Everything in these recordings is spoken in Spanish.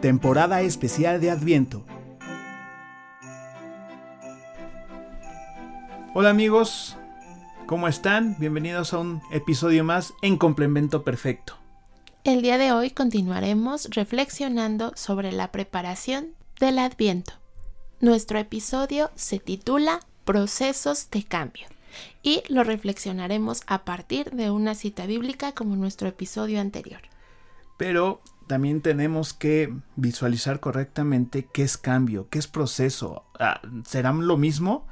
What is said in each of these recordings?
temporada especial de Adviento. Hola amigos, ¿cómo están? Bienvenidos a un episodio más en Complemento Perfecto. El día de hoy continuaremos reflexionando sobre la preparación del Adviento. Nuestro episodio se titula Procesos de cambio y lo reflexionaremos a partir de una cita bíblica como nuestro episodio anterior. Pero también tenemos que visualizar correctamente qué es cambio, qué es proceso. Ah, ¿Serán lo mismo?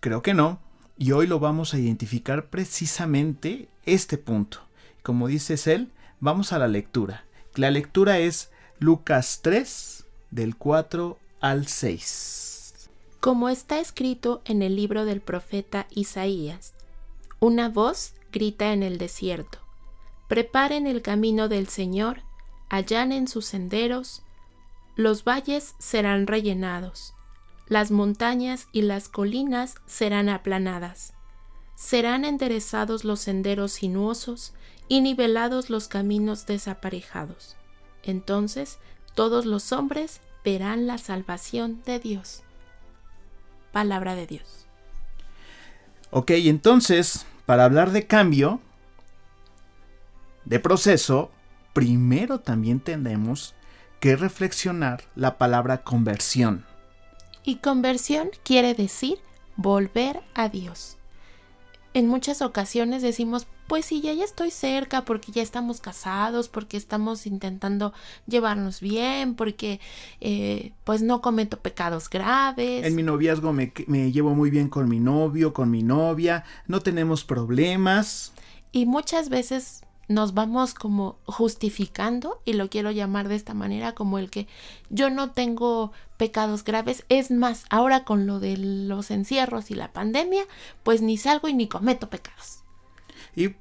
Creo que no. Y hoy lo vamos a identificar precisamente este punto. Como dice él, vamos a la lectura. La lectura es Lucas 3, del 4 al 6. Como está escrito en el libro del profeta Isaías, una voz grita en el desierto, preparen el camino del Señor, allanen sus senderos, los valles serán rellenados, las montañas y las colinas serán aplanadas, serán enderezados los senderos sinuosos y nivelados los caminos desaparejados. Entonces todos los hombres verán la salvación de Dios. Palabra de Dios. Ok, entonces, para hablar de cambio, de proceso, primero también tenemos que reflexionar la palabra conversión. Y conversión quiere decir volver a Dios. En muchas ocasiones decimos, pues sí, ya, ya estoy cerca porque ya estamos casados, porque estamos intentando llevarnos bien, porque eh, pues no cometo pecados graves. En mi noviazgo me, me llevo muy bien con mi novio, con mi novia, no tenemos problemas. Y muchas veces nos vamos como justificando, y lo quiero llamar de esta manera, como el que yo no tengo pecados graves. Es más, ahora con lo de los encierros y la pandemia, pues ni salgo y ni cometo pecados. Y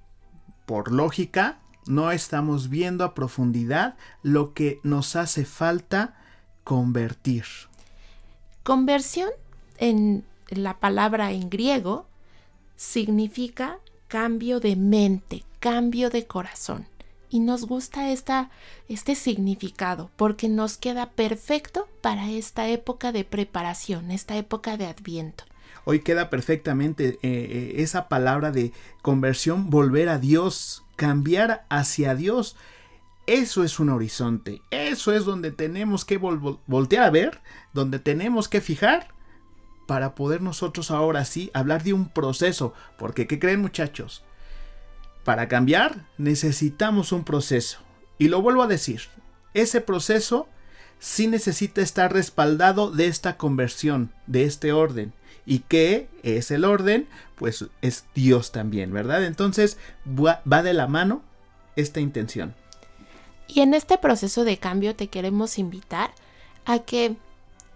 por lógica, no estamos viendo a profundidad lo que nos hace falta convertir. Conversión en la palabra en griego significa cambio de mente, cambio de corazón. Y nos gusta esta, este significado porque nos queda perfecto para esta época de preparación, esta época de adviento. Hoy queda perfectamente eh, eh, esa palabra de conversión, volver a Dios, cambiar hacia Dios. Eso es un horizonte, eso es donde tenemos que voltear a ver, donde tenemos que fijar para poder nosotros ahora sí hablar de un proceso. Porque, ¿qué creen muchachos? Para cambiar necesitamos un proceso. Y lo vuelvo a decir, ese proceso sí necesita estar respaldado de esta conversión, de este orden. ¿Y qué es el orden? Pues es Dios también, ¿verdad? Entonces va de la mano esta intención. Y en este proceso de cambio te queremos invitar a que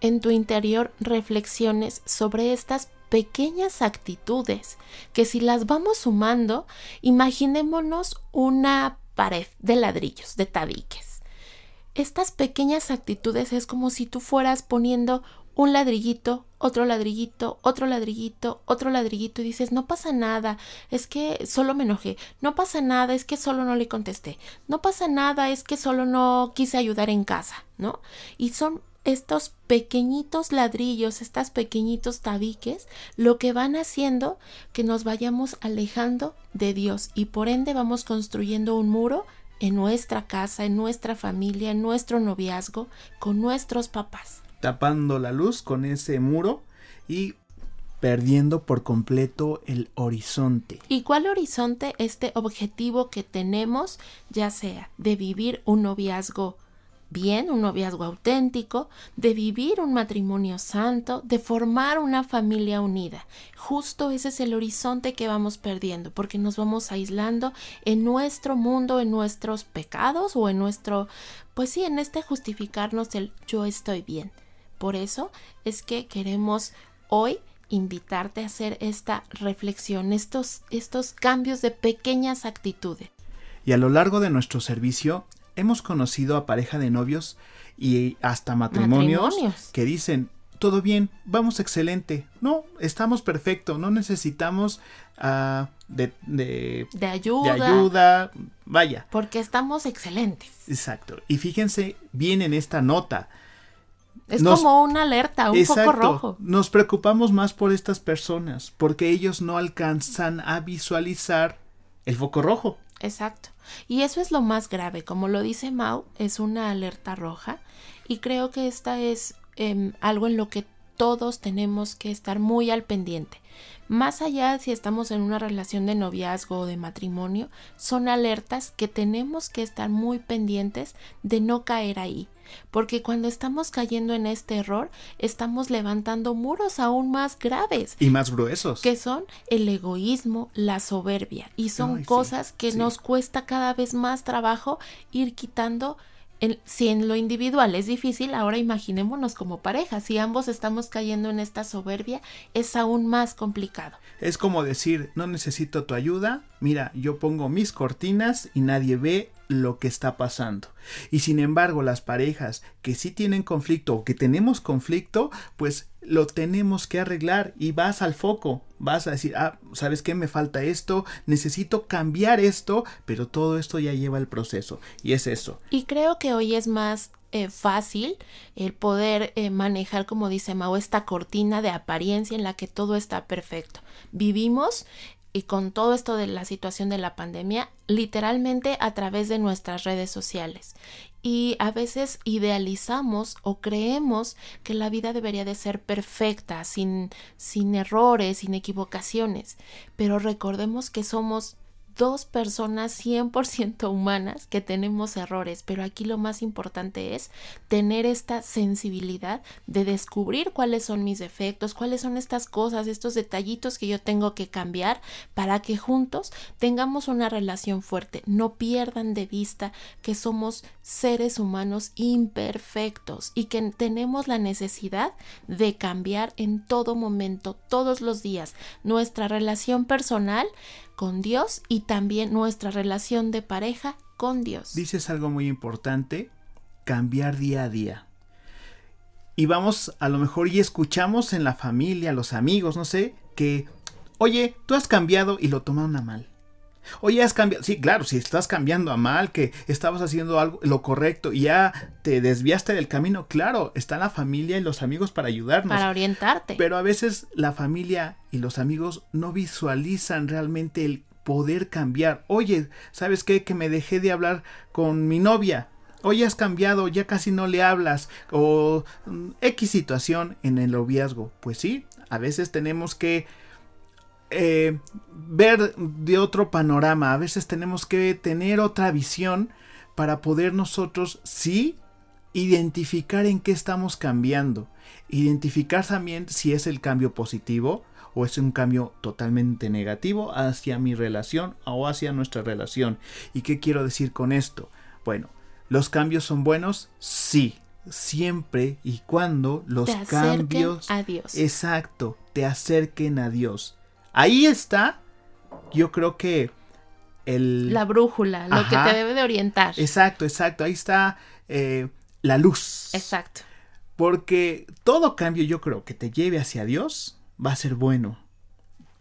en tu interior reflexiones sobre estas pequeñas actitudes que si las vamos sumando, imaginémonos una pared de ladrillos, de tabiques. Estas pequeñas actitudes es como si tú fueras poniendo un ladrillito, otro ladrillito, otro ladrillito, otro ladrillito y dices, no pasa nada, es que solo me enojé, no pasa nada, es que solo no le contesté, no pasa nada, es que solo no quise ayudar en casa, ¿no? Y son estos pequeñitos ladrillos, estos pequeñitos tabiques, lo que van haciendo que nos vayamos alejando de Dios y por ende vamos construyendo un muro en nuestra casa, en nuestra familia, en nuestro noviazgo, con nuestros papás. Tapando la luz con ese muro y perdiendo por completo el horizonte. ¿Y cuál horizonte? Este objetivo que tenemos, ya sea de vivir un noviazgo bien, un noviazgo auténtico, de vivir un matrimonio santo, de formar una familia unida. Justo ese es el horizonte que vamos perdiendo, porque nos vamos aislando en nuestro mundo, en nuestros pecados o en nuestro, pues sí, en este justificarnos el yo estoy bien. Por eso es que queremos hoy invitarte a hacer esta reflexión, estos, estos cambios de pequeñas actitudes. Y a lo largo de nuestro servicio hemos conocido a pareja de novios y hasta matrimonios, que dicen, todo bien, vamos excelente. No, estamos perfecto, no necesitamos uh, de, de, de, ayuda. de ayuda. Vaya. Porque estamos excelentes. Exacto. Y fíjense bien en esta nota. Es Nos, como una alerta, un exacto, foco rojo. Nos preocupamos más por estas personas porque ellos no alcanzan a visualizar el foco rojo. Exacto. Y eso es lo más grave. Como lo dice Mau, es una alerta roja. Y creo que esta es eh, algo en lo que todos tenemos que estar muy al pendiente. Más allá si estamos en una relación de noviazgo o de matrimonio, son alertas que tenemos que estar muy pendientes de no caer ahí. Porque cuando estamos cayendo en este error, estamos levantando muros aún más graves. Y más gruesos. Que son el egoísmo, la soberbia. Y son Ay, cosas sí, que sí. nos cuesta cada vez más trabajo ir quitando si en lo individual es difícil, ahora imaginémonos como pareja. Si ambos estamos cayendo en esta soberbia, es aún más complicado. Es como decir, no necesito tu ayuda, mira, yo pongo mis cortinas y nadie ve lo que está pasando. Y sin embargo, las parejas que sí tienen conflicto o que tenemos conflicto, pues lo tenemos que arreglar y vas al foco, vas a decir, ah, ¿sabes qué? Me falta esto, necesito cambiar esto, pero todo esto ya lleva el proceso y es eso. Y creo que hoy es más eh, fácil el poder eh, manejar, como dice Mao, esta cortina de apariencia en la que todo está perfecto. Vivimos y con todo esto de la situación de la pandemia, literalmente a través de nuestras redes sociales. Y a veces idealizamos o creemos que la vida debería de ser perfecta, sin, sin errores, sin equivocaciones. Pero recordemos que somos dos personas 100% humanas que tenemos errores, pero aquí lo más importante es tener esta sensibilidad de descubrir cuáles son mis defectos, cuáles son estas cosas, estos detallitos que yo tengo que cambiar para que juntos tengamos una relación fuerte. No pierdan de vista que somos seres humanos imperfectos y que tenemos la necesidad de cambiar en todo momento, todos los días, nuestra relación personal con Dios y también nuestra relación de pareja con Dios. Dices algo muy importante, cambiar día a día. Y vamos a lo mejor y escuchamos en la familia, los amigos, no sé, que, oye, tú has cambiado y lo tomaron a mal. Oye, has cambiado. Sí, claro, si estás cambiando a mal, que estabas haciendo algo lo correcto y ya te desviaste del camino, claro, está la familia y los amigos para ayudarnos. Para orientarte. Pero a veces la familia y los amigos no visualizan realmente el poder cambiar. Oye, ¿sabes qué? Que me dejé de hablar con mi novia. Oye, has cambiado, ya casi no le hablas. O mm, X situación en el noviazgo. Pues sí, a veces tenemos que eh, ver de otro panorama. A veces tenemos que tener otra visión para poder nosotros sí identificar en qué estamos cambiando. Identificar también si es el cambio positivo o es un cambio totalmente negativo hacia mi relación o hacia nuestra relación. ¿Y qué quiero decir con esto? Bueno, ¿los cambios son buenos? Sí, siempre y cuando los te cambios... A Dios. Exacto, te acerquen a Dios. Ahí está, yo creo que el... La brújula, lo Ajá. que te debe de orientar. Exacto, exacto, ahí está eh, la luz. Exacto. Porque todo cambio yo creo que te lleve hacia Dios va a ser bueno.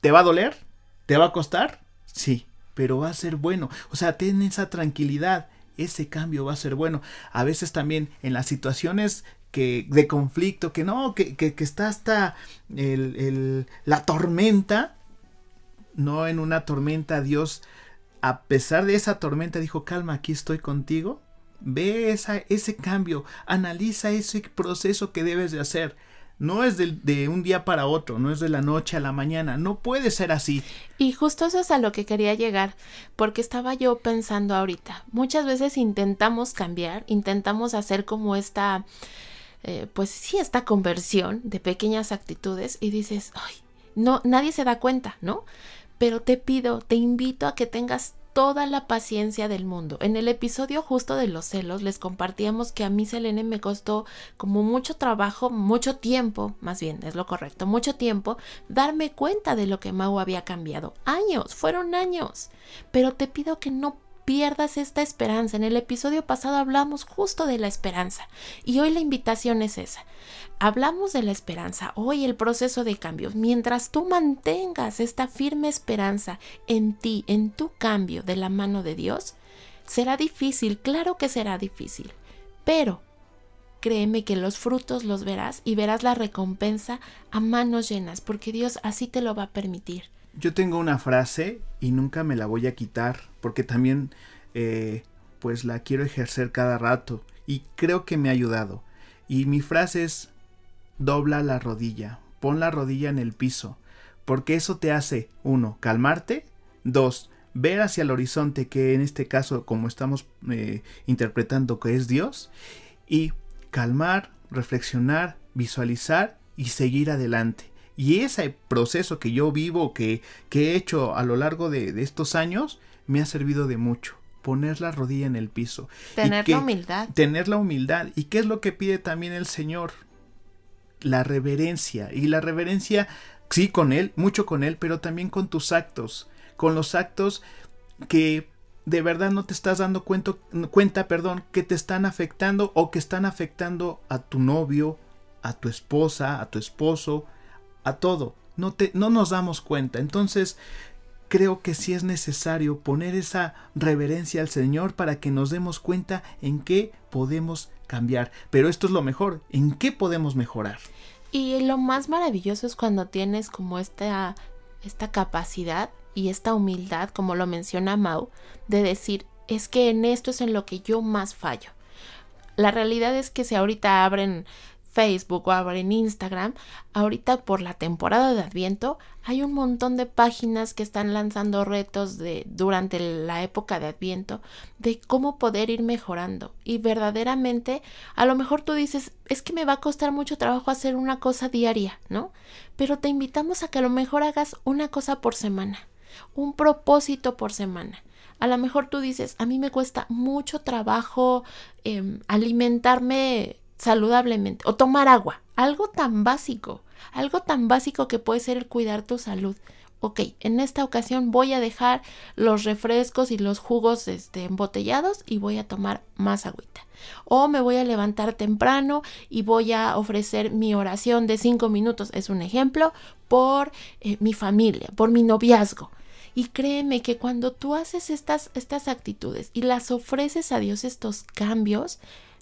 ¿Te va a doler? ¿Te va a costar? Sí, pero va a ser bueno. O sea, ten esa tranquilidad. Ese cambio va a ser bueno. A veces también en las situaciones que de conflicto, que no, que, que, que está hasta el, el, la tormenta, no en una tormenta Dios, a pesar de esa tormenta, dijo, calma, aquí estoy contigo. Ve esa, ese cambio, analiza ese proceso que debes de hacer. No es de, un día para otro, no es de la noche a la mañana, no puede ser así. Y justo eso es a lo que quería llegar, porque estaba yo pensando ahorita, muchas veces intentamos cambiar, intentamos hacer como esta, eh, pues sí, esta conversión de pequeñas actitudes y dices, ay, no, nadie se da cuenta, ¿no? Pero te pido, te invito a que tengas toda la paciencia del mundo. En el episodio justo de los celos les compartíamos que a mí Selene me costó como mucho trabajo, mucho tiempo, más bien es lo correcto, mucho tiempo, darme cuenta de lo que Mau había cambiado. Años, fueron años. Pero te pido que no pierdas esta esperanza. En el episodio pasado hablamos justo de la esperanza y hoy la invitación es esa. Hablamos de la esperanza, hoy el proceso de cambio. Mientras tú mantengas esta firme esperanza en ti, en tu cambio de la mano de Dios, será difícil, claro que será difícil, pero créeme que los frutos los verás y verás la recompensa a manos llenas, porque Dios así te lo va a permitir. Yo tengo una frase y nunca me la voy a quitar, porque también eh, pues la quiero ejercer cada rato y creo que me ha ayudado. Y mi frase es, dobla la rodilla, pon la rodilla en el piso, porque eso te hace, uno, calmarte, dos, ver hacia el horizonte, que en este caso, como estamos eh, interpretando que es Dios, y calmar, reflexionar, visualizar y seguir adelante. Y ese proceso que yo vivo, que, que he hecho a lo largo de, de, estos años, me ha servido de mucho. Poner la rodilla en el piso. Tener la humildad. Tener la humildad. ¿Y qué es lo que pide también el Señor? La reverencia. Y la reverencia, sí, con Él, mucho con Él, pero también con tus actos. Con los actos que de verdad no te estás dando cuenta, cuenta, perdón, que te están afectando o que están afectando a tu novio, a tu esposa, a tu esposo, a todo. No, te, no nos damos cuenta. Entonces, creo que sí es necesario poner esa reverencia al Señor para que nos demos cuenta en qué podemos cambiar. Pero esto es lo mejor, en qué podemos mejorar. Y lo más maravilloso es cuando tienes como esta, esta capacidad y esta humildad, como lo menciona Mau, de decir, es que en esto es en lo que yo más fallo. La realidad es que si ahorita abren Facebook o abren Instagram, ahorita por la temporada de Adviento hay un montón de páginas que están lanzando retos de durante la época de Adviento de cómo poder ir mejorando y verdaderamente a lo mejor tú dices, es que me va a costar mucho trabajo hacer una cosa diaria, ¿no? Pero te invitamos a que a lo mejor hagas una cosa por semana un propósito por semana. A lo mejor tú dices, a mí me cuesta mucho trabajo em, alimentarme saludablemente o tomar agua, algo tan básico, algo tan básico que puede ser el cuidar tu salud. Ok, en esta ocasión voy a dejar los refrescos y los jugos este, embotellados y voy a tomar más agüita. O me voy a levantar temprano y voy a ofrecer mi oración de cinco minutos, es un ejemplo, por eh, mi familia, por mi noviazgo. Y créeme que cuando tú haces estas, estas actitudes y las ofreces a Dios estos cambios,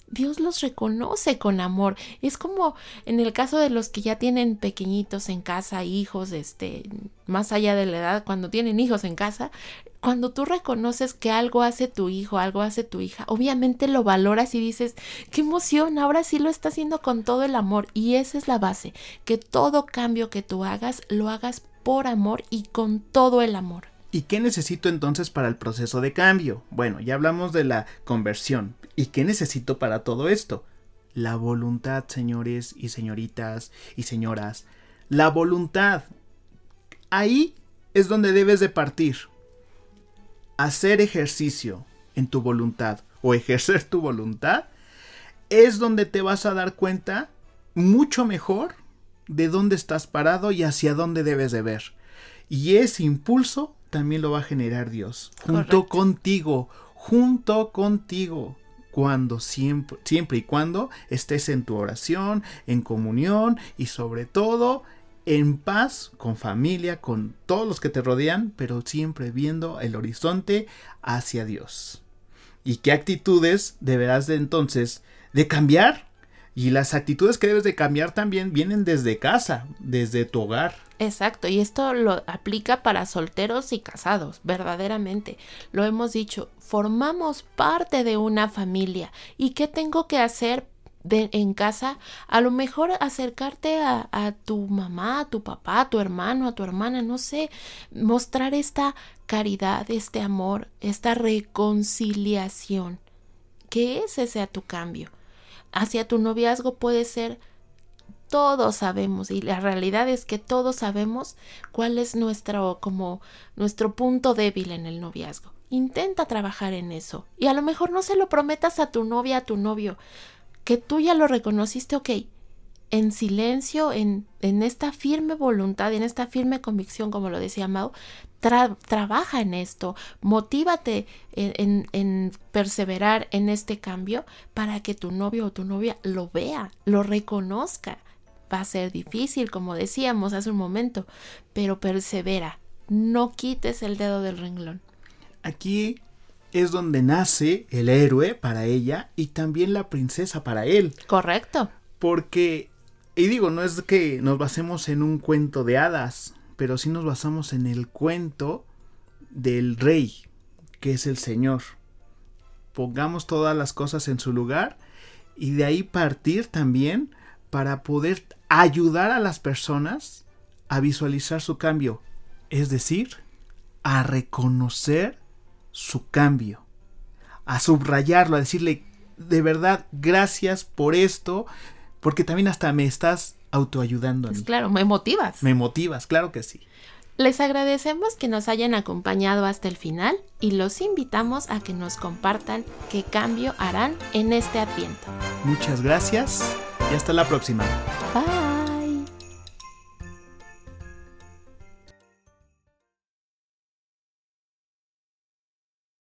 Dios los reconoce con amor. Es como en el caso de los que ya tienen pequeñitos en casa, hijos, este, más allá de la edad, cuando tienen hijos en casa, cuando tú reconoces que algo hace tu hijo, algo hace tu hija, obviamente lo valoras y dices, qué emoción, ahora sí lo está haciendo con todo el amor. Y esa es la base, que todo cambio que tú hagas, lo hagas por amor y con todo el amor. ¿Y qué necesito entonces para el proceso de cambio? Bueno, ya hablamos de la conversión. ¿Y qué necesito para todo esto? La voluntad, señores y señoritas y señoras. La voluntad. Ahí es donde debes de partir. Hacer ejercicio en tu voluntad o ejercer tu voluntad es donde te vas a dar cuenta mucho mejor de dónde estás parado y hacia dónde debes de ver. Y ese impulso también lo va a generar Dios, junto contigo, junto contigo, cuando siempre, siempre y cuando estés en tu oración, en comunión y sobre todo en paz con familia, con todos los que te rodean, pero siempre viendo el horizonte hacia Dios. ¿Y qué actitudes deberás de entonces de cambiar? Y las actitudes que debes de cambiar también vienen desde casa, desde tu hogar. Exacto, y esto lo aplica para solteros y casados, verdaderamente. Lo hemos dicho, formamos parte de una familia. ¿Y qué tengo que hacer en casa? A lo mejor acercarte a, a tu mamá, a tu papá, a tu hermano, a tu hermana, no sé, mostrar esta caridad, este amor, esta reconciliación. Que ese sea tu cambio hacia tu noviazgo puede ser todos sabemos y la realidad es que todos sabemos cuál es nuestro como nuestro punto débil en el noviazgo. Intenta trabajar en eso y a lo mejor no se lo prometas a tu novia, a tu novio, que tú ya lo reconociste, ok. en silencio, en, en, esta firme voluntad, en esta firme convicción, como lo decía Mau, trabaja en esto, motívate en, en, perseverar en este cambio para que tu novio o tu novia lo vea, lo reconozca. Va a ser difícil, como decíamos hace un momento, pero persevera, no quites el dedo del renglón. Aquí es donde nace el héroe para ella y también la princesa para él. Correcto. Porque, y digo, no es que nos basemos en un cuento de hadas, pero sí nos basamos en el cuento del rey, que es el Señor. Pongamos todas las cosas en su lugar y de ahí partir también para poder ayudar a las personas a visualizar su cambio, es decir, a reconocer su cambio, a subrayarlo, a decirle, de verdad, gracias por esto, porque también hasta me estás autoayudando. Pues claro, me motivas. Me motivas, claro que sí. Les agradecemos que nos hayan acompañado hasta el final y los invitamos a que nos compartan qué cambio harán en este adviento. Muchas gracias y hasta la próxima.